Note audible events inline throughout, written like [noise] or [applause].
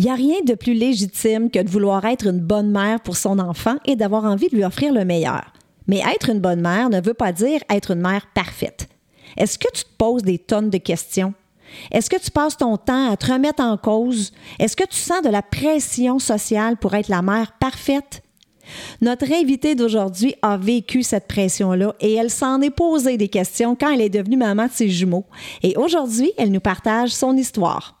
Il n'y a rien de plus légitime que de vouloir être une bonne mère pour son enfant et d'avoir envie de lui offrir le meilleur. Mais être une bonne mère ne veut pas dire être une mère parfaite. Est-ce que tu te poses des tonnes de questions? Est-ce que tu passes ton temps à te remettre en cause? Est-ce que tu sens de la pression sociale pour être la mère parfaite? Notre invitée d'aujourd'hui a vécu cette pression-là et elle s'en est posé des questions quand elle est devenue maman de ses jumeaux. Et aujourd'hui, elle nous partage son histoire.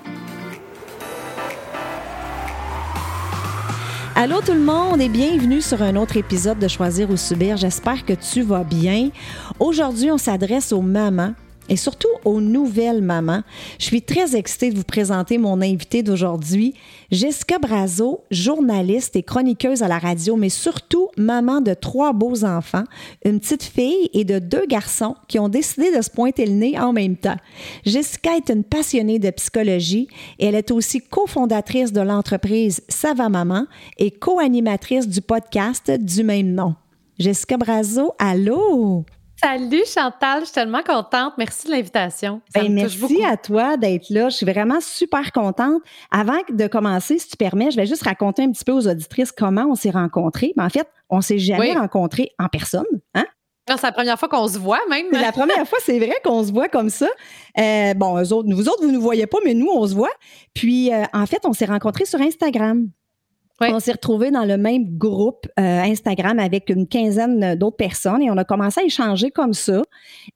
Allô tout le monde et bienvenue sur un autre épisode de Choisir ou Subir. J'espère que tu vas bien. Aujourd'hui, on s'adresse aux mamans et surtout aux nouvelles mamans. Je suis très excitée de vous présenter mon invité d'aujourd'hui, Jessica Brazo, journaliste et chroniqueuse à la radio, mais surtout maman de trois beaux enfants, une petite fille et de deux garçons qui ont décidé de se pointer le nez en même temps. Jessica est une passionnée de psychologie et elle est aussi cofondatrice de l'entreprise Sava Maman et co-animatrice du podcast du même nom. Jessica Brazo, allô? Salut Chantal, je suis tellement contente. Merci de l'invitation. Ben, merci à toi d'être là. Je suis vraiment super contente. Avant de commencer, si tu permets, je vais juste raconter un petit peu aux auditrices comment on s'est rencontrés. Ben, en fait, on s'est jamais rencontrés en personne. Hein? C'est la première fois qu'on se voit, même. C'est la première fois, c'est vrai qu'on se voit comme ça. Euh, bon, eux autres, vous autres, vous ne nous voyez pas, mais nous, on se voit. Puis, euh, en fait, on s'est rencontrés sur Instagram. On s'est retrouvés dans le même groupe euh, Instagram avec une quinzaine d'autres personnes et on a commencé à échanger comme ça.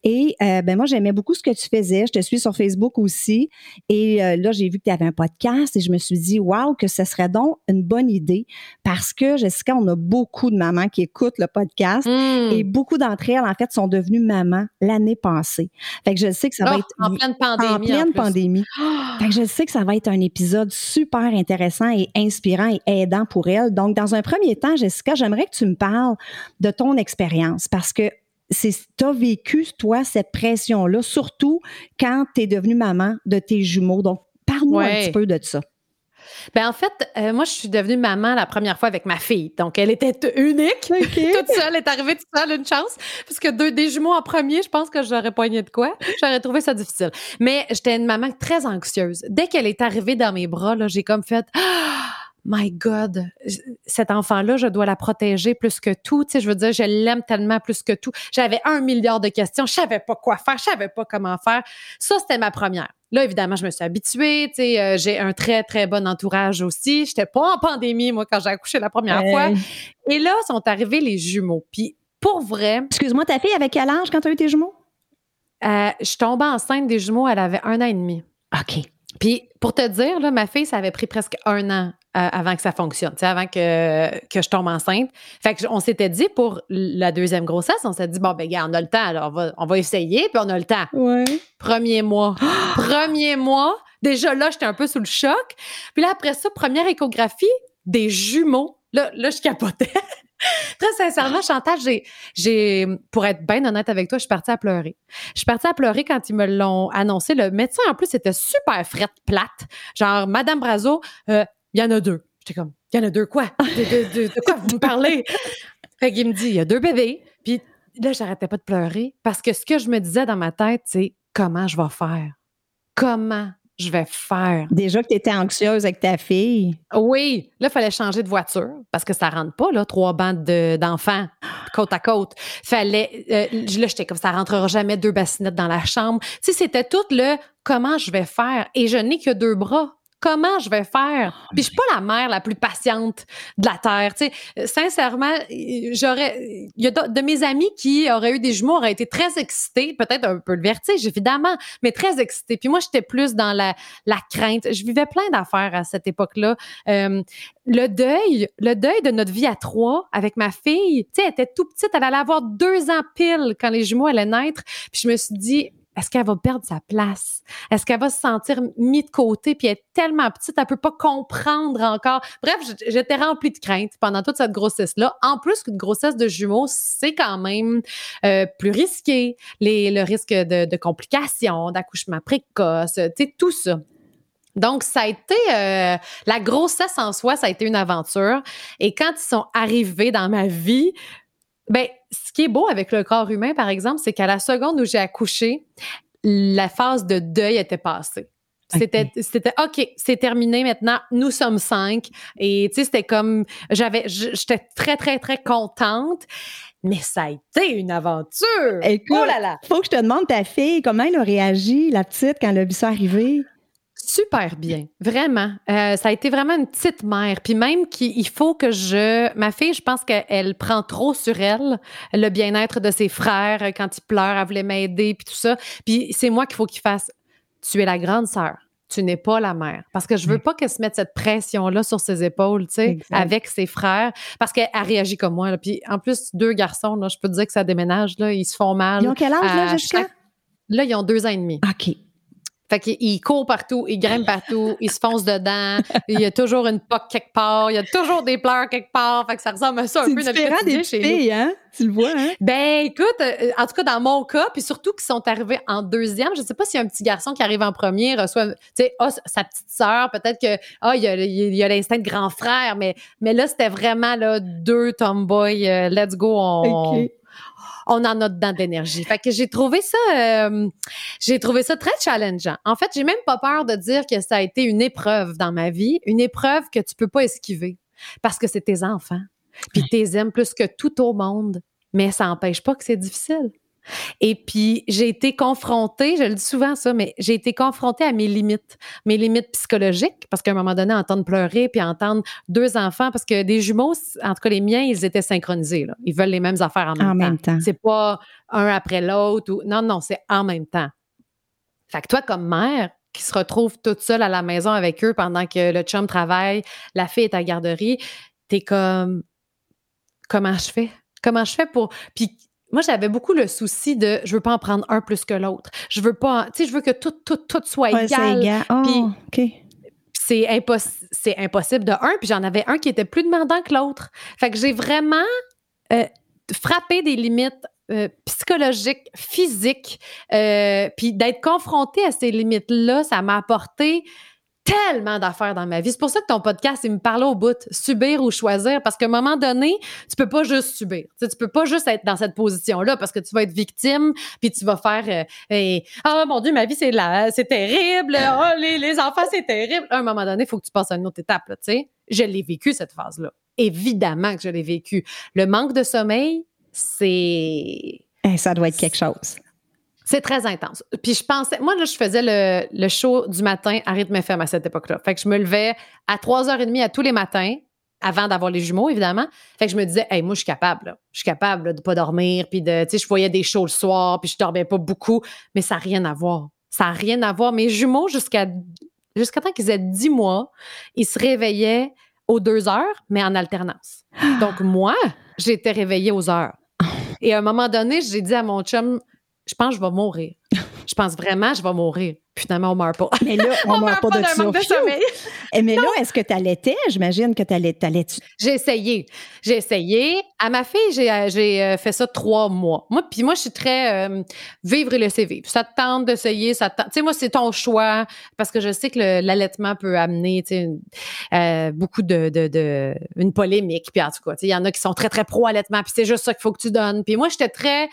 Et euh, ben moi, j'aimais beaucoup ce que tu faisais. Je te suis sur Facebook aussi. Et euh, là, j'ai vu que tu avais un podcast et je me suis dit, waouh, que ce serait donc une bonne idée parce que, Jessica, on a beaucoup de mamans qui écoutent le podcast hmm. et beaucoup d'entre elles, en fait, sont devenues mamans l'année passée. Fait que je sais que ça va oh, être... En pleine pandémie. En pleine pandémie. [gasps] Fait que je sais que ça va être un épisode super intéressant et inspirant et aidant pour elle. Donc, dans un premier temps, Jessica, j'aimerais que tu me parles de ton expérience parce que tu as vécu, toi, cette pression-là, surtout quand tu es devenue maman de tes jumeaux. Donc, parle-nous un petit peu de ça. Ben en fait, euh, moi, je suis devenue maman la première fois avec ma fille. Donc, elle était unique, [laughs] toute seule. Elle est arrivée toute seule, une chance. Parce que deux, des jumeaux en premier, je pense que j'aurais poigné de quoi. J'aurais trouvé ça difficile. Mais j'étais une maman très anxieuse. Dès qu'elle est arrivée dans mes bras, j'ai comme fait... Ah! My God, cet enfant-là, je dois la protéger plus que tout. Tu sais, je veux dire, je l'aime tellement plus que tout. J'avais un milliard de questions, je savais pas quoi faire, je savais pas comment faire. Ça, c'était ma première. Là, évidemment, je me suis habituée. Tu sais, euh, j'ai un très, très bon entourage aussi. J'étais pas en pandémie, moi, quand j'ai accouché la première fois. Et là, sont arrivés les jumeaux. Puis, pour vrai. Excuse-moi, ta fille avait quel âge quand tu as eu tes jumeaux? Euh, je suis tombée enceinte des jumeaux, elle avait un an et demi. OK. Puis, pour te dire, là, ma fille, ça avait pris presque un an euh, avant que ça fonctionne, avant que, que je tombe enceinte. Fait que on s'était dit pour la deuxième grossesse, on s'est dit, bon, ben, gars, on a le temps, alors on va, on va essayer, puis on a le temps. Ouais. Premier mois. [gasps] Premier mois. Déjà là, j'étais un peu sous le choc. Puis là, après ça, première échographie, des jumeaux. Là, là je capotais. [laughs] Très sincèrement, Chantal, j'ai, j'ai, pour être bien honnête avec toi, je suis partie à pleurer. Je suis partie à pleurer quand ils me l'ont annoncé. Le médecin, en plus, était super frette, plate. Genre, Madame Brazo, euh, il y en a deux. J'étais comme, il y en a deux quoi? De, quoi vous me parlez? [laughs] fait qu'il me dit, il y a deux bébés. Puis là, j'arrêtais pas de pleurer parce que ce que je me disais dans ma tête, c'est comment je vais faire? Comment je vais faire? Déjà que tu étais anxieuse avec ta fille. Oui. Là, il fallait changer de voiture parce que ça rentre pas, là, trois bandes d'enfants côte à côte. Fallait, euh, là, j'étais comme ça rentrera jamais deux bassinettes dans la chambre. Tu sais, c'était tout le comment je vais faire? Et je n'ai que deux bras comment je vais faire? Ah, puis je suis pas la mère la plus patiente de la Terre. Tu sais, sincèrement, j'aurais. Il y a de, mes amis qui auraient eu des jumeaux, auraient été très excités, peut-être un peu le vertige, évidemment, mais très excités. Puis moi, j'étais plus dans la, la crainte. Je vivais plein d'affaires à cette époque-là. Euh, le deuil, le deuil de notre vie à trois avec ma fille, tu sais, elle était tout petite, elle allait avoir deux ans pile quand les jumeaux allaient naître. Puis je me suis dit, est-ce qu'elle va perdre sa place? Est-ce qu'elle va se sentir mise de côté puis est tellement petite, elle peut pas comprendre encore? Bref, j'étais remplie de crainte pendant toute cette grossesse-là. En plus qu'une grossesse de jumeaux, c'est quand même euh, plus risqué. Les, le risque de, de complications, d'accouchement précoce, tu sais, tout ça. Donc, ça a été euh, la grossesse en soi, ça a été une aventure. Et quand ils sont arrivés dans ma vie, ben, ce qui est beau avec le corps humain, par exemple, c'est qu'à la seconde où j'ai accouché, la phase de deuil était passée. C'était, c'était OK, c'est terminé maintenant. Nous sommes cinq. Et tu sais, c'était comme, j'avais, j'étais très, très, très contente. Mais ça a été une aventure. Écoute, oh là là. Faut que je te demande ta fille, comment elle a réagi, la petite, quand elle a vu ça arriver? Super bien, vraiment. Euh, ça a été vraiment une petite mère. Puis même qu'il faut que je... Ma fille, je pense qu'elle prend trop sur elle le bien-être de ses frères quand ils pleurent, elle voulait m'aider, puis tout ça. Puis c'est moi qu'il faut qu'il fasse. Tu es la grande sœur. Tu n'es pas la mère. Parce que je veux pas qu'elle se mette cette pression-là sur ses épaules, tu sais, avec ses frères. Parce qu'elle réagit comme moi. Puis en plus, deux garçons, là, je peux te dire que ça déménage, là, ils se font mal. Ils ont quel âge, là, jusqu'à? Là, ils ont deux ans et demi. OK. Fait qu'il court partout, il grimpe partout, il se fonce dedans, [laughs] il y a toujours une poque quelque part, il y a toujours des pleurs quelque part. Fait que ça ressemble à ça un peu notre quotidien des chez filles, hein? Tu le vois, hein? Ben, écoute, euh, en tout cas, dans mon cas, puis surtout qu'ils sont arrivés en deuxième, je sais pas s'il y a un petit garçon qui arrive en premier, reçoit, tu sais, oh, sa petite sœur, peut-être que, ah, oh, il y a, l'instinct de grand frère, mais, mais là, c'était vraiment, là, deux tomboys, euh, let's go, on, on en a dedans d'énergie. Fait que j'ai trouvé ça, euh, j'ai trouvé ça très challengeant. En fait, j'ai même pas peur de dire que ça a été une épreuve dans ma vie, une épreuve que tu peux pas esquiver parce que c'est tes enfants. Puis tu les aimes plus que tout au monde, mais ça n'empêche pas que c'est difficile. Et puis, j'ai été confrontée, je le dis souvent ça, mais j'ai été confrontée à mes limites, mes limites psychologiques, parce qu'à un moment donné, entendre pleurer, puis entendre deux enfants, parce que des jumeaux, en tout cas les miens, ils étaient synchronisés. Là. Ils veulent les mêmes affaires en même temps. C'est pas un après l'autre. Ou... Non, non, c'est en même temps. Fait que toi, comme mère, qui se retrouve toute seule à la maison avec eux pendant que le chum travaille, la fille est à la garderie, t'es comme, comment je fais? Comment je fais pour. Puis moi, j'avais beaucoup le souci de je veux pas en prendre un plus que l'autre. Je veux pas, tu sais, je veux que tout, tout, tout soit égal. Oh, c'est impossible de un, puis j'en avais un qui était plus demandant que l'autre. Fait que j'ai vraiment euh, frappé des limites euh, psychologiques, physiques, euh, puis d'être confrontée à ces limites-là, ça m'a apporté tellement d'affaires dans ma vie. C'est pour ça que ton podcast, il me parlait au bout, subir ou choisir, parce qu'à un moment donné, tu peux pas juste subir. Tu, sais, peux pas juste être dans cette position-là parce que tu vas être victime, puis tu vas faire euh, oh mon Dieu, ma vie c'est là, c'est terrible, oh, les, les enfants c'est terrible. À un moment donné, il faut que tu passes à une autre étape. Tu sais. Je l'ai vécu cette phase-là. Évidemment que je l'ai vécu. Le manque de sommeil, c'est ça doit être quelque chose. C'est très intense. Puis je pensais, moi, là, je faisais le, le show du matin à rythme FM à cette époque-là. Fait que je me levais à 3h30 à tous les matins, avant d'avoir les jumeaux, évidemment. Fait que je me disais, hey, moi, je suis capable, là. Je suis capable de pas dormir, puis de, tu sais, je voyais des shows le soir, puis je dormais pas beaucoup, mais ça n'a rien à voir. Ça n'a rien à voir. Mes jumeaux, jusqu'à jusqu'à temps qu'ils aient 10 mois, ils se réveillaient aux deux heures, mais en alternance. [gasps] Donc, moi, j'étais réveillée aux heures. Et à un moment donné, j'ai dit à mon chum, je pense que je vais mourir. Je pense vraiment que je vais mourir. Finalement, on meurt pas. Mais là, [laughs] on, ne meurt pas, de. Et eh, mais là, est-ce que tu allaitais? J'imagine que tu allais. J'ai essayé. J'ai essayé. À ma fille, j'ai euh, euh, fait ça trois mois. Moi, puis moi, je suis très euh, vivre et laisser vivre. Ça te tente d'essayer, ça Tu sais, moi, c'est ton choix parce que je sais que l'allaitement peut amener, beaucoup de, de, une polémique. Puis en tout cas, il y en a qui sont très, très pro-allaitement. Puis c'est juste ça qu'il faut que tu donnes. Puis moi, j'étais très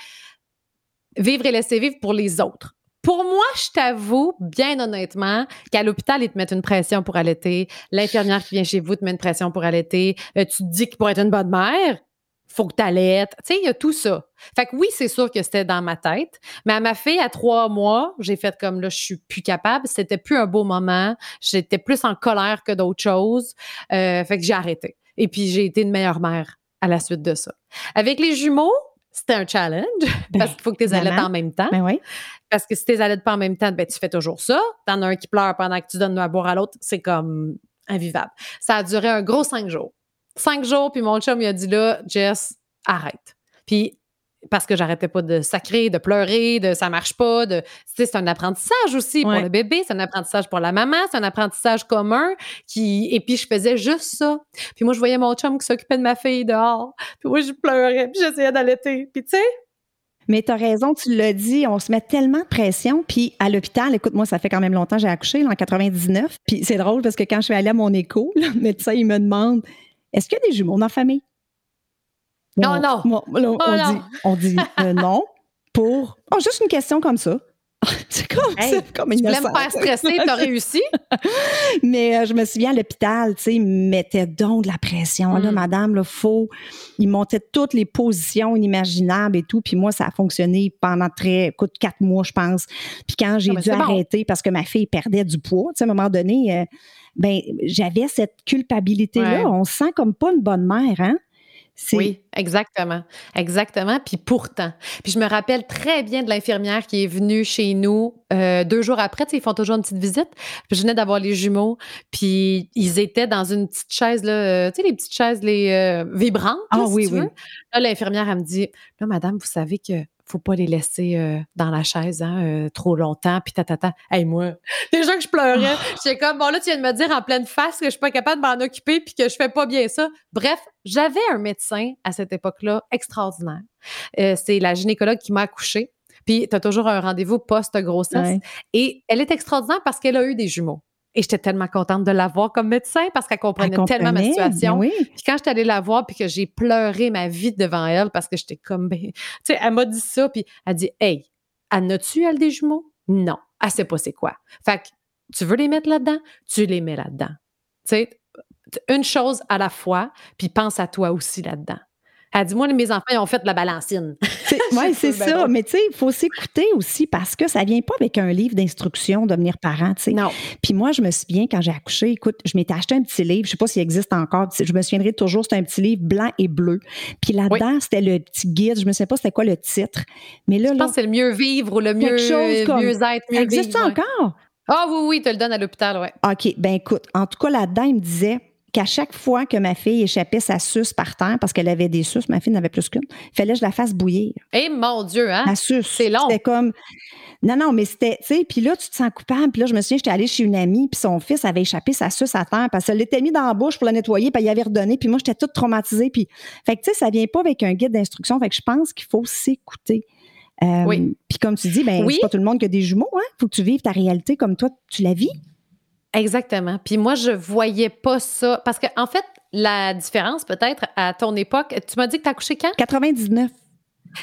vivre et laisser vivre pour les autres. Pour moi, je t'avoue, bien honnêtement, qu'à l'hôpital, ils te mettent une pression pour allaiter. L'infirmière qui vient chez vous te met une pression pour allaiter. Euh, tu te dis que pour être une bonne mère, faut que tu allaites. Tu sais, il y a tout ça. Fait que oui, c'est sûr que c'était dans ma tête. Mais à ma fille, à trois mois, j'ai fait comme là, je suis plus capable. C'était plus un beau moment. J'étais plus en colère que d'autres choses. Euh, fait que j'ai arrêté. Et puis, j'ai été une meilleure mère à la suite de ça. Avec les jumeaux, c'était un challenge [laughs] ben, parce qu'il faut que tu les allaites en même temps. Ben oui. Parce que si tu les allaites pas en même temps, ben, tu fais toujours ça. T'en as un qui pleure pendant que tu donnes à boire à l'autre. C'est comme invivable. Ça a duré un gros cinq jours. Cinq jours, puis mon chum, il a dit là, Jess, arrête. Puis parce que j'arrêtais pas de sacrer, de pleurer, de ça marche pas, de c'est un apprentissage aussi pour le bébé, c'est un apprentissage pour la maman, c'est un apprentissage commun qui et puis je faisais juste ça. Puis moi je voyais mon chum qui s'occupait de ma fille dehors, puis moi je pleurais, puis j'essayais d'allaiter. Puis tu sais, mais tu as raison, tu l'as dit, on se met tellement de pression. Puis à l'hôpital, écoute, moi, ça fait quand même longtemps que j'ai accouché, en 99. Puis c'est drôle parce que quand je suis allée à mon écho, le médecin, il me demande est-ce qu'il y a des jumeaux dans la famille? Non, non. on, Dit, on dit euh, [laughs] non pour. Oh, juste une question comme ça. [laughs] c'est comme ça, comme Tu voulais me faire stresser, t'as [laughs] réussi? Mais euh, je me souviens à l'hôpital, tu sais, ils mettaient donc de la pression. Là, mm. madame, là, faut. Ils montaient toutes les positions inimaginables et tout. Puis moi, ça a fonctionné pendant très, écoute, quatre mois, je pense. Puis quand j'ai dû arrêter parce que ma fille perdait du poids, tu sais, à un moment donné, euh, ben, j'avais cette culpabilité-là. On se sent comme pas une bonne mère, hein? Oui, exactement. Exactement. Puis pourtant. Puis je me rappelle très bien de l'infirmière qui est venue chez nous euh, deux jours après. Ils font toujours une petite visite. Puis je venais d'avoir les jumeaux. Puis ils étaient dans une petite chaise, là, euh, tu sais, les petites chaises les, euh, vibrantes. Ah oui, oui. Là, l'infirmière, elle me dit Là, madame, vous savez que faut pas les laisser euh, dans la chaise hein, euh, trop longtemps, puis tatata. Hey, moi, [laughs] déjà que je pleurais, oh. j'étais comme, bon là, tu viens de me dire en pleine face que je suis pas capable de m'en occuper puis que je fais pas bien ça. Bref, j'avais un médecin à cette époque-là extraordinaire. Euh, c'est la gynécologue qui m'a accouchée. Puis tu as toujours un rendez-vous post-grossesse. Et elle est extraordinaire parce qu'elle a eu des jumeaux. Et j'étais tellement contente de la voir comme médecin parce qu'elle comprenait, tellement ma situation. Puis quand j'étais allée la voir puis que j'ai pleuré ma vie devant elle parce que j'étais comme, ben, tu sais, elle m'a dit ça puis elle dit, hey, en as-tu elle des jumeaux? Non, elle sait pas c'est quoi. Fait que tu veux les mettre là-dedans? Tu les mets là-dedans. Tu sais, une chose à la fois puis pense à toi aussi là-dedans. Elle dit, moi, mes enfants, ils ont fait de la balancine. Oui, [laughs] c'est ça. Mais tu sais, il faut s'écouter aussi parce que ça vient pas avec un livre d'instruction de devenir parent, tu sais. Non. Puis moi, je me souviens, quand j'ai accouché, écoute, je m'étais acheté un petit livre, je sais pas s'il existe encore, je me souviendrai toujours, c'était un petit livre blanc et bleu. Puis là-dedans, c'était le petit guide, je me sais pas c'était quoi le titre. Mais là, je pense que c'est le mieux vivre ou le mieux, chose comme, mieux être, mieux existe encore? Ah oui, oui, tu le donnes à l'hôpital, ouais. OK, ben écoute, en tout cas, là-dedans, il me disait qu'à chaque fois que ma fille échappait sa suce par terre, parce qu'elle avait des suces, ma fille n'avait plus qu'une, il fallait que je la fasse bouillir. Eh mon Dieu, hein? La suce. C'est long. C'était comme. Non, non, mais c'était, tu sais, puis là, tu te sens coupable. Puis là, je me souviens, j'étais allée chez une amie, puis son fils avait échappé sa suce à terre parce qu'elle l'était mis dans la bouche pour la nettoyer, puis il avait redonné, puis moi, j'étais toute traumatisée. Puis, fait que, tu sais, ça vient pas avec un guide d'instruction. Fait que je pense qu'il faut s'écouter. Euh, oui. Puis comme tu dis, ben, c'est pas tout le monde qui a des jumeaux, hein? Faut que tu vives ta réalité comme toi, tu la vis. Exactement. Puis moi, je voyais pas ça. Parce qu'en en fait, la différence, peut-être, à ton époque, tu m'as dit que tu as couché quand? 99.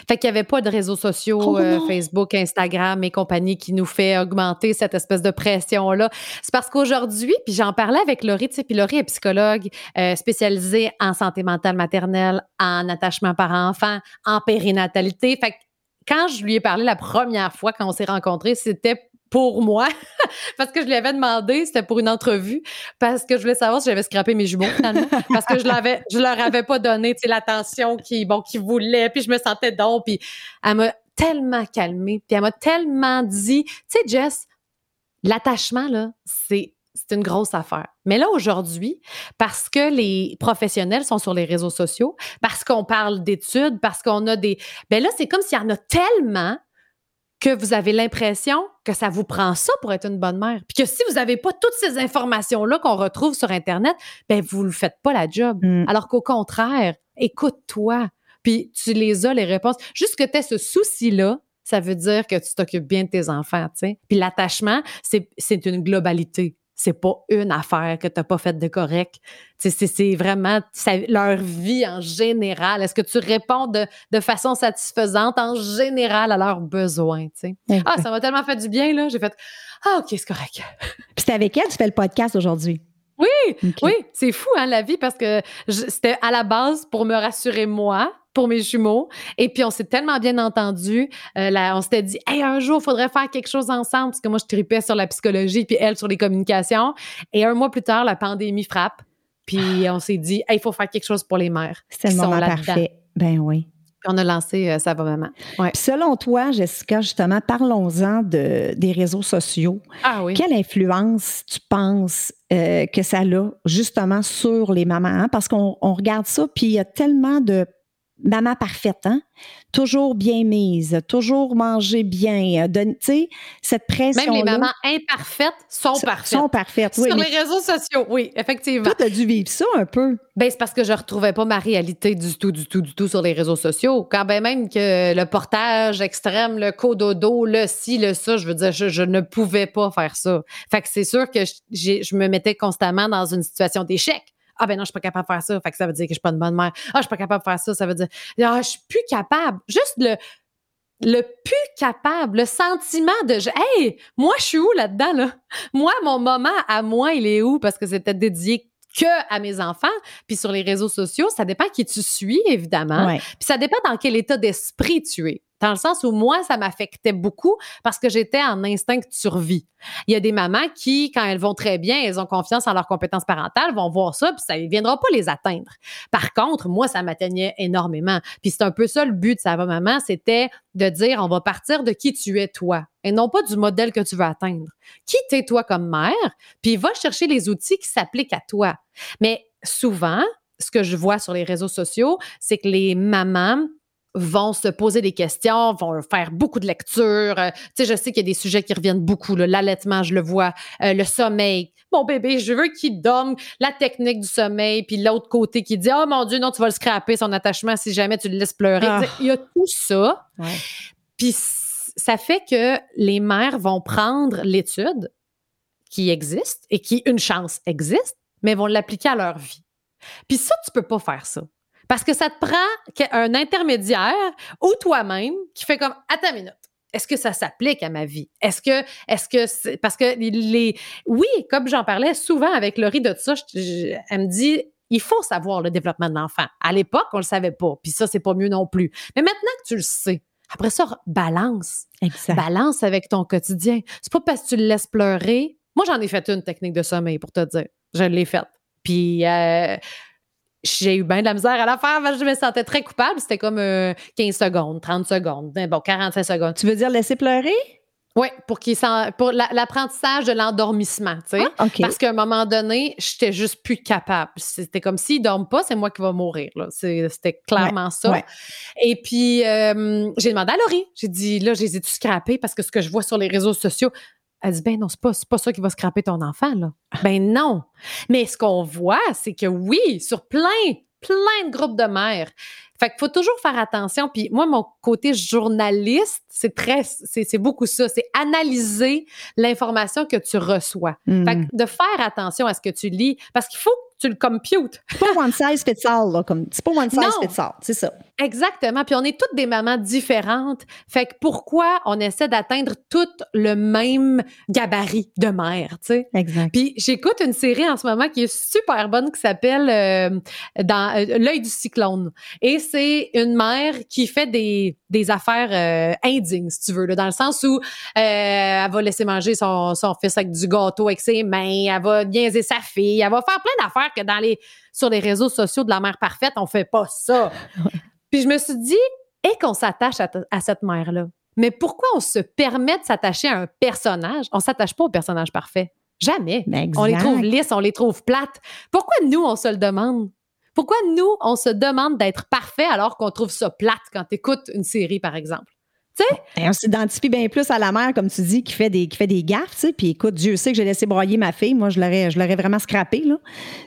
Fait qu'il n'y avait pas de réseaux sociaux, oh, euh, Facebook, Instagram et compagnie qui nous fait augmenter cette espèce de pression-là. C'est parce qu'aujourd'hui, puis j'en parlais avec Laurie, tu sais, puis Laurie est psychologue euh, spécialisée en santé mentale maternelle, en attachement par enfant, en périnatalité. Fait que quand je lui ai parlé la première fois quand on s'est rencontrés, c'était pour moi, [laughs] parce que je lui avais demandé, c'était pour une entrevue, parce que je voulais savoir si j'avais scrappé mes jumeaux finalement, [laughs] parce que je l'avais, je leur avais pas donné, l'attention qui, bon, qui voulait, puis je me sentais donc, puis elle m'a tellement calmée, puis elle m'a tellement dit, tu sais, Jess, l'attachement là, c'est c'est une grosse affaire. Mais là, aujourd'hui, parce que les professionnels sont sur les réseaux sociaux, parce qu'on parle d'études, parce qu'on a des. Ben là, c'est comme s'il y en a tellement que vous avez l'impression que ça vous prend ça pour être une bonne mère. Puis que si vous n'avez pas toutes ces informations-là qu'on retrouve sur Internet, ben vous ne faites pas la job. Mm. Alors qu'au contraire, écoute-toi. Puis tu les as, les réponses. Juste que tu aies ce souci-là, ça veut dire que tu t'occupes bien de tes enfants, tu sais. Puis l'attachement, c'est une globalité c'est pas une affaire que tu n'as pas faite de correct. C'est vraiment leur vie en général. Est-ce que tu réponds de, façon satisfaisante en général à leurs besoins? Ah, ça m'a tellement fait du bien, là. J'ai fait Ah, OK, c'est correct. Puis c'est avec elle que tu fais le podcast aujourd'hui. Oui, oui, c'est fou, hein, la vie, parce que c'était à la base pour me rassurer moi, pour mes jumeaux. Et puis, on s'est tellement bien entendu. Euh, on s'était dit, hey, un jour, il faudrait faire quelque chose ensemble, parce que moi, je tripais sur la psychologie, puis elle sur les communications. Et un mois plus tard, la pandémie frappe. Puis, on s'est dit, hey, il faut faire quelque chose pour les mères. C'est le moment parfait. Ben oui. Puis on a lancé euh, Ça va maman. Ouais. selon toi, Jessica, justement, parlons-en de, des réseaux sociaux. Ah oui. Quelle influence tu penses euh, que ça a justement sur les mamans? Hein? Parce qu'on regarde ça, puis il y a tellement de maman parfaite, hein? Toujours bien mise, toujours manger bien, euh, tu sais, cette pression. Même les mamans imparfaites sont parfaites. Sont parfaites, oui. Sur les réseaux sociaux, oui, effectivement. Toi, as dû vivre ça un peu. Ben, c'est parce que je retrouvais pas ma réalité du tout, du tout, du tout sur les réseaux sociaux. Quand ben même que le portage extrême, le cododo, le ci, le ça, je veux dire, je, ne pouvais pas faire ça. Fait que c'est sûr que je me mettais constamment dans une situation d'échec. Ah ben non, je suis pas capable de faire ça. Fait que ça veut dire que je suis pas une bonne mère. Ah, je suis pas capable de faire ça. Ça veut dire, ah, je suis plus capable. Juste le, le plus capable, le sentiment de hey, moi je suis où là-dedans là? Moi mon moment à moi, il est où? Parce que c'était dédié que à mes enfants. Puis sur les réseaux sociaux, ça dépend qui tu suis évidemment. Puis ça dépend dans quel état d'esprit tu es dans le sens où moi, ça m'affectait beaucoup parce que j'étais en instinct de survie. Il y a des mamans qui, quand elles vont très bien, elles ont confiance en leurs compétences parentales, vont voir ça, puis ça ne viendra pas les atteindre. Par contre, moi, ça m'atteignait énormément. Puis c'est un peu ça le but de Ça va maman, c'était de dire, on va partir de qui tu es toi et non pas du modèle que tu veux atteindre. Qui t'es toi comme mère, puis va chercher les outils qui s'appliquent à toi. Mais souvent, ce que je vois sur les réseaux sociaux, c'est que les mamans vont se poser des questions, vont faire beaucoup de lectures. Euh, tu sais, je sais qu'il y a des sujets qui reviennent beaucoup. L'allaitement, je le vois. Euh, le sommeil. Mon bébé, je veux qu'il dorme. La technique du sommeil. Puis l'autre côté qui dit, oh mon Dieu, non, tu vas le scraper, son attachement, si jamais tu le laisses pleurer. Ah. Il y a tout ça. Puis ça fait que les mères vont prendre l'étude qui existe et qui, une chance, existe, mais vont l'appliquer à leur vie. Puis ça, tu peux pas faire ça. Parce que ça te prend un intermédiaire ou toi-même qui fait comme à ta minute. Est-ce que ça s'applique à ma vie? Est-ce que, est-ce que, parce que les, oui, comme j'en parlais souvent avec Laurie de ça, elle me dit, il faut savoir le développement de l'enfant. À l'époque, on le savait pas, puis ça, c'est pas mieux non plus. Mais maintenant que tu le sais, après ça, balance. Exact. Balance avec ton quotidien. C'est pas parce que tu le laisses pleurer. Moi, j'en ai fait une technique de sommeil pour te dire. Je l'ai faite. Puis, euh, j'ai eu bien de la misère à la faire. Je me sentais très coupable. C'était comme 15 euh, secondes, 30 secondes, bon, 45 secondes. Tu veux dire laisser pleurer? Oui, pour qu'il pour l'apprentissage de l'endormissement, tu sais. Ah, Parce qu'à un moment donné, j'étais juste plus capable. C'était comme s'il ne dorment pas, c'est moi qui vais mourir. C'était clairement ça. Et puis, euh, j'ai demandé à Laurie. J'ai dit, là, j'ai tout scrappé parce que ce que je vois sur les réseaux sociaux, elle dit, ben non, c'est pas, pas ça qui va scraper ton enfant, là. Ben non. Mais ce qu'on voit, c'est que oui, sur plein, plein de groupes de mères, fait qu'il faut toujours faire attention. Puis moi, mon côté journaliste, c'est très, c'est beaucoup ça. C'est analyser l'information que tu reçois. Fait que hmm. de faire attention à ce que tu lis, parce qu'il faut tu le computes. C'est pas one size fits all, là. Comme, c'est pas one size fits all, c'est ça. Exactement. Puis on est toutes des mamans différentes. Fait que pourquoi on essaie d'atteindre tout le même gabarit de mère, tu sais? Exact. Puis j'écoute une série en ce moment qui est super bonne qui s'appelle euh, dans euh, L'œil du cyclone. Et c'est une mère qui fait des, des affaires euh, indignes, si tu veux, là, dans le sens où elle va laisser manger son, son fils avec du gâteau avec ses mains, elle va niaiser sa fille, elle va faire plein d'affaires que dans les, sur les réseaux sociaux de la mère parfaite, on fait pas ça. [laughs] Puis je me suis dit, et qu'on s'attache à, cette mère-là. Mais pourquoi on se permet de s'attacher à un personnage? On s'attache pas au personnage parfait. Jamais. On les trouve lisses, on les trouve plates. Pourquoi nous, on se le demande? Pourquoi nous, on se demande d'être parfait alors qu'on trouve ça plate quand tu écoutes une série, par exemple? On s'identifie bien plus à la mère, comme tu dis, qui fait des, qui fait des gaffes, tu sais. Puis écoute, Dieu sait que j'ai laissé broyer ma fille. Moi, je l'aurais, je l'aurais vraiment scrappé, là.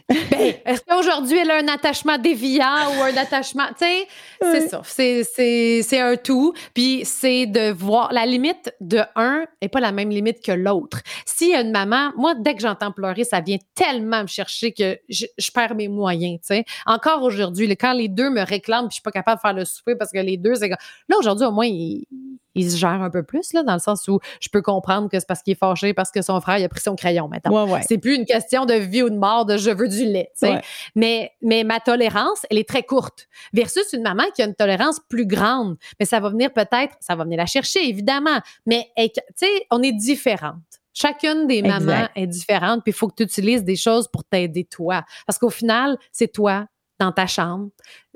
Ben, est-ce qu'aujourd'hui, elle a un attachement déviant ou un attachement, tu sais, c'est ça. C'est, un tout. Puis c'est de voir la limite de un n'est pas la même limite que l'autre. Si une maman, moi, dès que j'entends pleurer, ça vient tellement me chercher que je, perds mes moyens, tu sais. Encore aujourd'hui, quand les deux me réclament puis je suis pas capable de faire le souper parce que les deux, c'est Là, aujourd'hui, au moins, il se gère un peu plus, là, dans le sens où je peux comprendre que c'est parce qu'il est fâché, parce que son frère il a pris son crayon maintenant. C'est plus une question de vie ou de mort, de je veux du lait. Mais, mais ma tolérance, elle est très courte. Versus une maman qui a une tolérance plus grande. Mais ça va venir peut-être, ça va venir la chercher, évidemment. Mais tu sais, on est différentes. Chacune des mamans est différente, puis il faut que tu utilises des choses pour t'aider toi. Parce qu'au final, c'est toi dans ta chambre,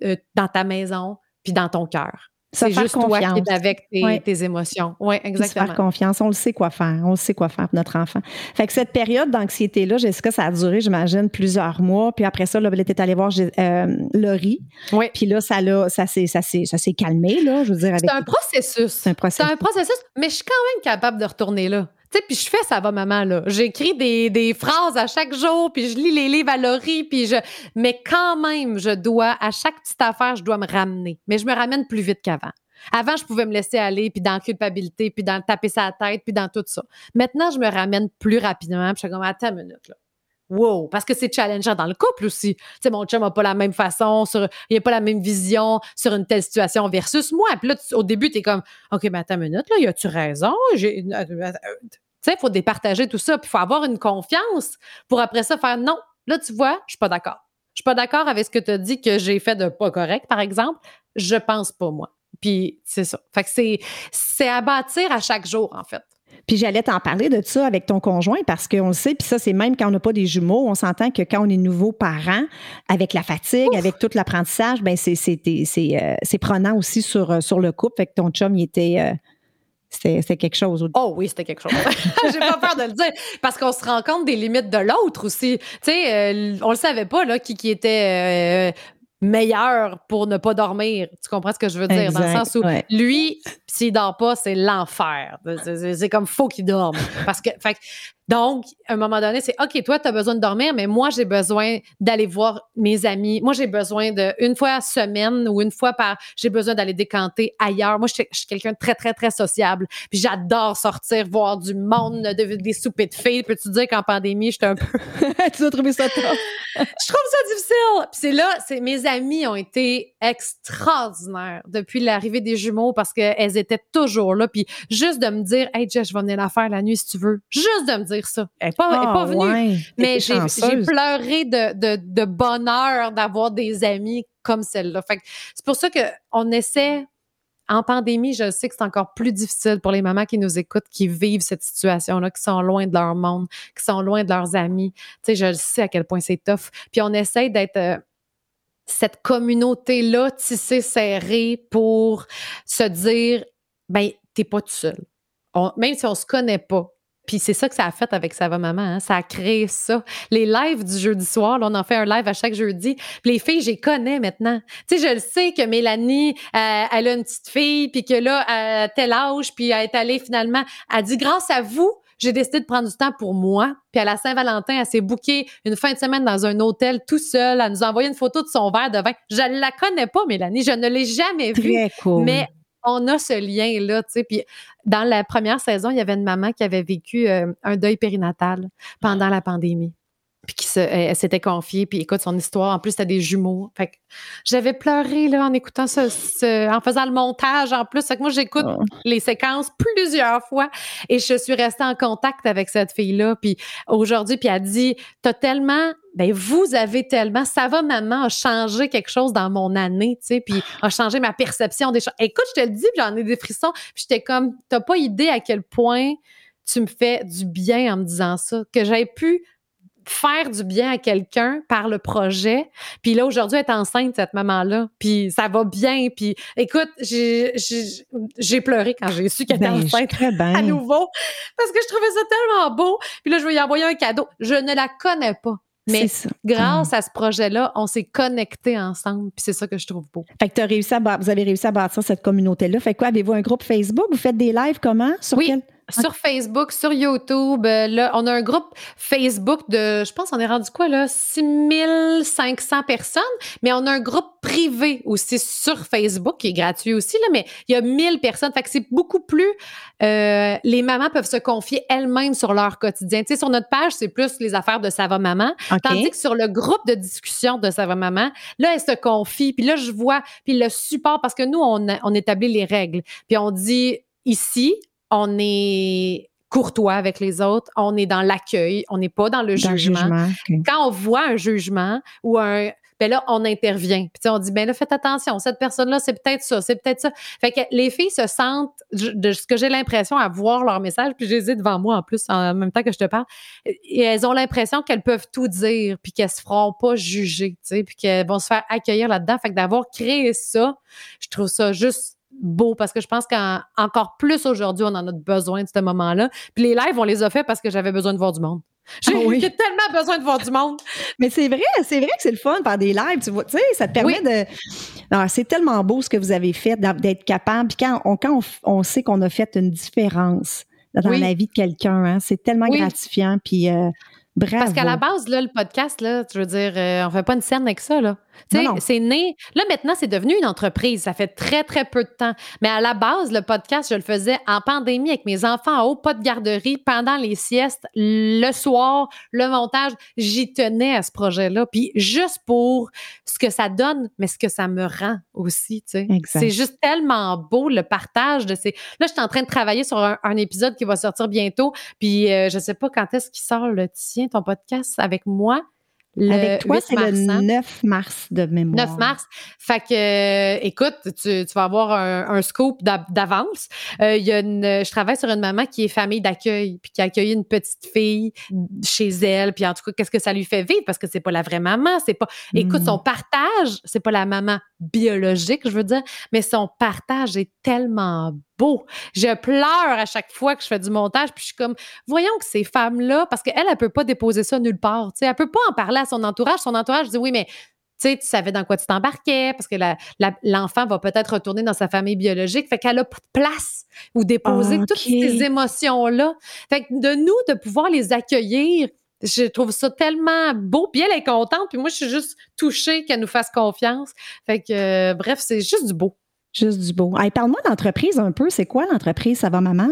euh, dans ta maison, puis dans ton cœur. C'est juste toi qui es avec tes, émotions. Oui, exactement. faire confiance. On le sait quoi faire. On le sait quoi faire pour notre enfant. Fait que cette période d'anxiété-là, Jessica, ça a duré, j'imagine, plusieurs mois. Puis après ça, là, elle était allée voir euh, Laurie. Oui. Puis là, ça, s'est, ça, s'est, calmé, là, je veux dire. C'est un processus. C'est un processus. C'est un processus, mais je suis quand même capable de retourner là. Tu sais, puis je fais ça va maman là. J'écris des, phrases à chaque jour, puis je lis les livres à Laurie, puis je mais quand même, je dois à chaque petite affaire, je dois me ramener. Mais je me ramène plus vite qu'avant. Avant, je pouvais me laisser aller, puis dans la culpabilité, puis dans taper sa tête, puis dans tout ça. Maintenant, je me ramène plus rapidement, puis je suis comme, attends une minute, là. Wow! Parce que c'est challengeant dans le couple aussi. Tu sais, mon chum n'a pas la même façon, sur, il n'a pas la même vision sur une telle situation versus moi. Puis là, au début, tu es comme, OK, mais attends une minute, là, y a-tu raison? J'ai, euh, euh, tu sais, il faut départager tout ça, puis il faut avoir une confiance pour après ça faire non. Là, tu vois, je suis pas d'accord. Je suis pas d'accord avec ce que tu as dit que j'ai fait de pas correct, par exemple. Je pense pas, moi. Puis c'est ça. Fait que c'est, c'est à bâtir à chaque jour, en fait. Puis j'allais t'en parler de ça avec ton conjoint parce qu'on le sait, puis ça, c'est même quand on n'a pas des jumeaux, on s'entend que quand on est nouveau parent, avec la fatigue, avec tout l'apprentissage, ben c'est, c'est, c'est, euh, c'est prenant aussi sur, euh, sur le couple. Fait que ton chum, il était. Euh, c'était, quelque chose. Oh oui, c'était quelque chose. [laughs] J'ai pas peur de le dire. Parce qu'on se rend compte des limites de l'autre aussi. Tu sais, on le savait pas, là, qui, qui était meilleur pour ne pas dormir. Tu comprends ce que je veux dire? Dans le sens où lui, s'il dort pas, c'est l'enfer. C'est comme faut qu'il dorme. Parce que, fait, donc, à un moment donné, c'est OK, toi, tu as besoin de dormir, mais moi, j'ai besoin d'aller voir mes amis. Moi, j'ai besoin de une fois semaine ou une fois par. J'ai besoin d'aller décanter ailleurs. Moi, je suis quelqu'un de très, très, très sociable. Puis j'adore sortir, voir du monde, de, des soupers de filles. Peux-tu dire qu'en pandémie, j'étais un peu. [laughs] tu as trouvé ça top? [laughs] je trouve ça difficile. Puis c'est là, c'est mes amis ont été extraordinaires depuis l'arrivée des jumeaux parce qu'elles étaient toujours là. Puis juste de me dire, hey, Jess, je vais venir la faire la nuit si tu veux. Juste de me dire ça. Elle n'est pas, pas, ah, venue. Mais j'ai pleuré de, de, de bonheur d'avoir des amis comme celle-là. c'est pour ça qu'on essaie en pandémie, je sais que c'est encore plus difficile pour les mamans qui nous écoutent, qui vivent cette situation-là, qui sont loin de leur monde, qui sont loin de leurs amis. Tu sais, je sais à quel point c'est tough. Puis on essaie d'être euh, cette communauté-là tissée serrée pour se dire, ben, t'es pas tout seul. même si on se connaît pas, puis c'est ça que ça a fait avec Ça va maman. Hein. Ça a créé ça. Les lives du jeudi soir, là, on en fait un live à chaque jeudi. Puis les filles, j'y connais maintenant. Tu sais, je le sais que Mélanie, euh, elle a une petite fille, puis que là, à tel âge, puis elle est allée finalement, elle dit grâce à vous, j'ai décidé de prendre du temps pour moi. Puis à la Saint-Valentin, elle s'est bookée une fin de semaine dans un hôtel tout seul. Elle nous a envoyé une photo de son verre de vin. Je ne la connais pas, Mélanie. Je ne l'ai jamais vue. Cool. Mais on a ce lien-là, tu sais. Puis dans la première saison, il y avait une maman qui avait vécu euh, un deuil périnatal pendant la pandémie. Puis qui elle, s'était confiée, puis écoute son histoire. En plus, c'était des jumeaux. Fait que j'avais pleuré là, en écoutant ce, en faisant le montage en plus. Fait que moi, j'écoute ah. les séquences plusieurs fois et je suis restée en contact avec cette fille-là. Puis aujourd'hui, puis elle dit T'as tellement ben vous avez tellement, ça va maman a changé quelque chose dans mon année, tu sais, puis a changé ma perception des choses. Écoute, je te le dis, j'en ai des frissons, puis j'étais comme, t'as pas idée à quel point tu me fais du bien en me disant ça, que j'avais pu faire du bien à quelqu'un par le projet. Puis là, aujourd'hui, elle est enceinte, cette maman-là. Puis ça va bien. Puis écoute, j'ai pleuré quand j'ai su qu'elle était ben, enceinte à nouveau parce que je trouvais ça tellement beau. Puis là, je vais lui envoyer un cadeau. Je ne la connais pas. Mais grâce à ce projet-là, on s'est connectés ensemble, puis c'est ça que je trouve beau. Fait que as réussi à vous avez réussi à bâtir cette communauté-là. Fait quoi, avez-vous un groupe Facebook? Vous faites des lives comment? Sur oui. Sur Facebook, sur YouTube. Euh, là, on a un groupe Facebook de, je pense, on est rendu quoi, là? 6500 personnes, mais on a un groupe privé aussi sur Facebook qui est gratuit aussi, là, mais il y a 1000 personnes. Fait que c'est beaucoup plus, euh, les mamans peuvent se confier elles-mêmes sur leur quotidien. Tu sais, sur notre page, c'est plus les affaires de Ça va maman. Tandis que sur le groupe de discussion de Ça va maman, là, elles se confient. Puis là, je vois, puis le support, parce que nous, on, on établit les règles. Puis on dit, ici, on est courtois avec les autres, on est dans l'accueil, on n'est pas dans le jugement. Quand on voit un jugement ou un ben là, on intervient. Puis on dit, ben là, faites attention, cette personne-là, c'est peut-être ça, c'est peut-être ça. Fait que les filles se sentent, de ce que j'ai l'impression à voir leur message, puis j'ai devant moi en plus, en même temps que je te parle, et elles ont l'impression qu'elles peuvent tout dire, puis qu'elles se feront pas juger, tu sais, puis qu'elles vont se faire accueillir là-dedans. Fait que d'avoir créé ça, je trouve ça juste beau parce que je pense qu'encore plus aujourd'hui, on en a besoin de ce moment-là. Puis les lives, on les a fait parce que j'avais besoin de voir du monde. J'ai ah tellement besoin de voir du monde. Mais c'est vrai, c'est vrai que c'est le fun par des lives, tu vois, tu sais, ça te permet de. C'est tellement beau ce que vous avez fait, d'être capable. Puis quand on, quand on, sait qu'on a fait une différence dans la vie de quelqu'un, hein, c'est tellement gratifiant. Puis euh, Parce qu'à la base, là, le podcast, là, tu veux dire, euh, on fait pas une scène avec ça, là. C'est né. Là, maintenant, c'est devenu une entreprise. Ça fait très, très peu de temps. Mais à la base, le podcast, je le faisais en pandémie avec mes enfants en haut, pas de garderie, pendant les siestes, le soir, le montage. J'y tenais à ce projet-là. Puis juste pour ce que ça donne, mais ce que ça me rend aussi. C'est juste tellement beau, le partage de ces. Là, je suis en train de travailler sur un, épisode qui va sortir bientôt. Puis euh, je sais pas quand est-ce qu'il sort le tien, ton podcast avec moi. Avec toi, c'est le 9 hein? mars de mémoire. 9 mars. Fait que, euh, écoute, tu, tu, vas avoir un, scoop d'avance. Euh, y a une, je travaille sur une maman qui est famille d'accueil, puis qui a accueilli une petite fille chez elle. Puis en tout cas, qu'est-ce que ça lui fait vivre? Parce que c'est pas la vraie maman. C'est pas. Écoute, son hmm. partage, c'est pas la maman biologique, je veux dire, mais son partage est tellement beau. Je pleure à chaque fois que je fais du montage, puis je suis comme, voyons que ces femmes-là, parce qu'elle, elle peut pas déposer ça nulle part, tu sais, elle peut pas en parler à son entourage. Son entourage dit, oui, mais tu sais, tu savais dans quoi tu t'embarquais, parce que l'enfant va peut-être retourner dans sa famille biologique. Fait qu'elle a pas de place où déposer toutes ces émotions-là. Fait que de nous, de pouvoir les accueillir, je trouve ça tellement beau. Puis elle est contente, puis moi, je suis juste touchée qu'elle nous fasse confiance. Fait que, euh, bref, c'est juste du beau. Juste du beau. Parle-moi d'entreprise un peu. C'est quoi l'entreprise Ça va maman?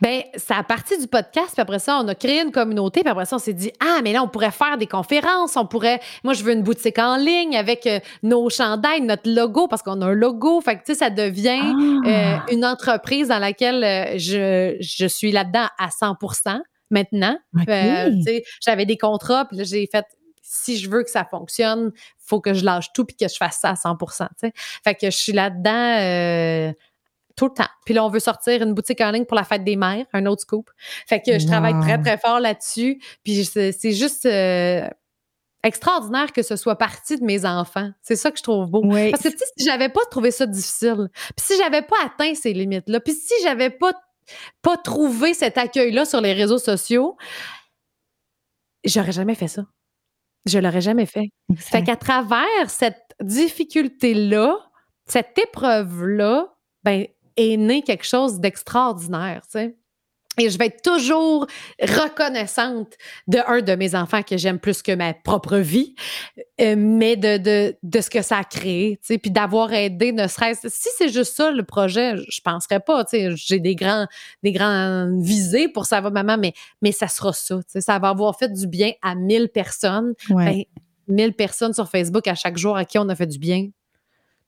Bien, ça a parti du podcast, puis après ça, on a créé une communauté, puis après ça, on s'est dit Ah, mais là, on pourrait faire des conférences, on pourrait. Moi, je veux une boutique en ligne avec euh, nos chandails, notre logo, parce qu'on a un logo. Fait que, tu sais, ça devient euh, ah! une entreprise dans laquelle euh, je, je suis là-dedans à 100% maintenant. J'avais des contrats, puis là, j'ai fait si je veux que ça fonctionne, faut que je lâche tout puis que je fasse ça à 100% Fait que je suis là-dedans euh, tout le temps. Puis là, on veut sortir une boutique en ligne pour la fête des mères, un autre scoop. Fait que je travaille très, très fort là-dessus. Puis c'est juste... Euh, extraordinaire que ce soit parti de mes enfants. C'est ça que je trouve beau. Parce que si j'avais pas trouvé ça difficile, puis si j'avais pas atteint ces limites-là, puis si j'avais pas pas trouvé cet accueil-là sur les réseaux sociaux, j'aurais jamais fait ça. Je l'aurais jamais fait. Fait qu'à travers cette difficulté-là, cette épreuve-là, ben, est né quelque chose d'extraordinaire, tu sais. Et je vais être toujours reconnaissante de un de mes enfants que j'aime plus que ma propre vie, euh, mais de, de, de, ce que ça a créé, tu sais, puis d'avoir aidé, ne serait-ce... Si c'est juste ça, le projet, je penserais pas, tu sais, j'ai des grands, des grands visées pour ça va, maman, mais, mais ça sera ça, tu sais, ça va avoir fait du bien à 1000 personnes. Ouais. 1000 ben, personnes sur Facebook à chaque jour à qui on a fait du bien.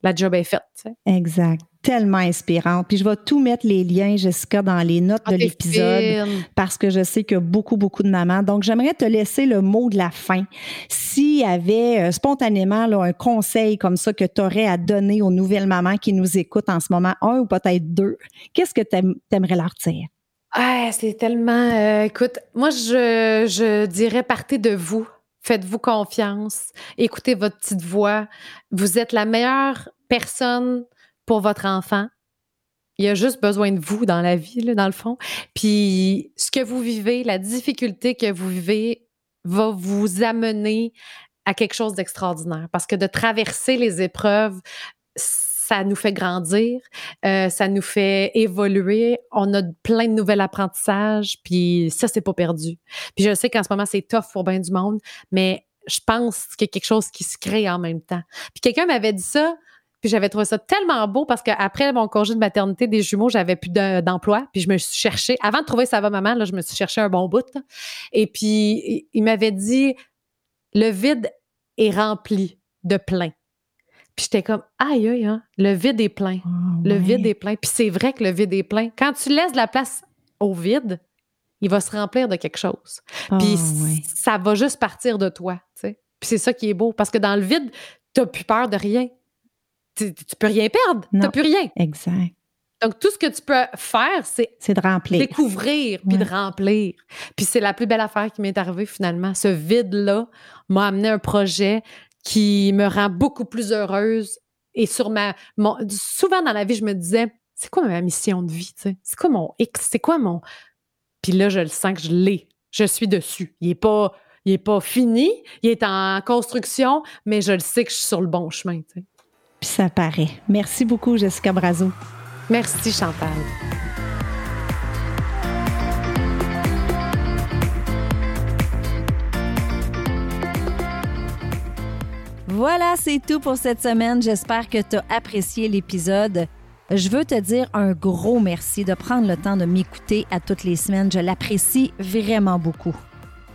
La job est faite, tu sais. Exact tellement inspirante. Puis je vais tout mettre les liens, Jessica, dans les notes ah, de l'épisode parce que je sais que beaucoup, beaucoup de mamans. Donc, j'aimerais te laisser le mot de la fin. S'il y avait euh, spontanément là, un conseil comme ça que tu aurais à donner aux nouvelles mamans qui nous écoutent en ce moment, un ou peut-être deux, qu'est-ce que tu aimerais leur dire? Ah, c'est tellement. Euh, écoute, moi, je, je dirais partez de vous. Faites-vous confiance. Écoutez votre petite voix. Vous êtes la meilleure personne pour votre enfant. Il a juste besoin de vous dans la vie, dans le fond. Puis ce que vous vivez, la difficulté que vous vivez va vous amener à quelque chose d'extraordinaire. Parce que de traverser les épreuves, ça nous fait grandir, euh, ça nous fait évoluer. On a plein de nouveaux apprentissages, puis ça, c'est pas perdu. Puis je sais qu'en ce moment, c'est tough pour bien du monde, mais je pense qu'il y a quelque chose qui se crée en même temps. Puis quelqu'un m'avait dit ça, puis j'avais trouvé ça tellement beau parce qu'après mon congé de maternité des jumeaux, j'avais plus d'emploi. Puis je me suis cherché, avant de trouver ça va maman, là, je me suis cherché un bon bout. Et puis il m'avait dit, le vide est rempli de plein. Puis j'étais comme, aïe, aïe, hein, le vide est plein. Ah, le vide est plein. Puis c'est vrai que le vide est plein. Quand tu laisses de la place au vide, il va se remplir de quelque chose. Ah, puis ça va juste partir de toi. Puis c'est ça qui est beau. Parce que dans le vide, tu n'as plus peur de rien. Tu, tu peux rien perdre. Tu n'as plus rien. Exact. Donc, tout ce que tu peux faire, c'est de remplir. Découvrir, puis de remplir. Puis c'est la plus belle affaire qui m'est arrivée finalement. Ce vide-là m'a amené un projet qui me rend beaucoup plus heureuse. Et sur ma. souvent dans la vie, je me disais, c'est quoi ma mission de vie? C'est quoi mon X? C'est quoi mon. Puis là, je le sens que je l'ai. Je suis dessus. Il n'est pas, il est pas fini, il est en construction, mais je le sais que je suis sur le bon chemin. Puis ça paraît. Merci beaucoup, Jessica Brazo. Merci, Chantal. Voilà, c'est tout pour cette semaine. J'espère que tu as apprécié l'épisode. Je veux te dire un gros merci de prendre le temps de m'écouter à toutes les semaines. Je l'apprécie vraiment beaucoup.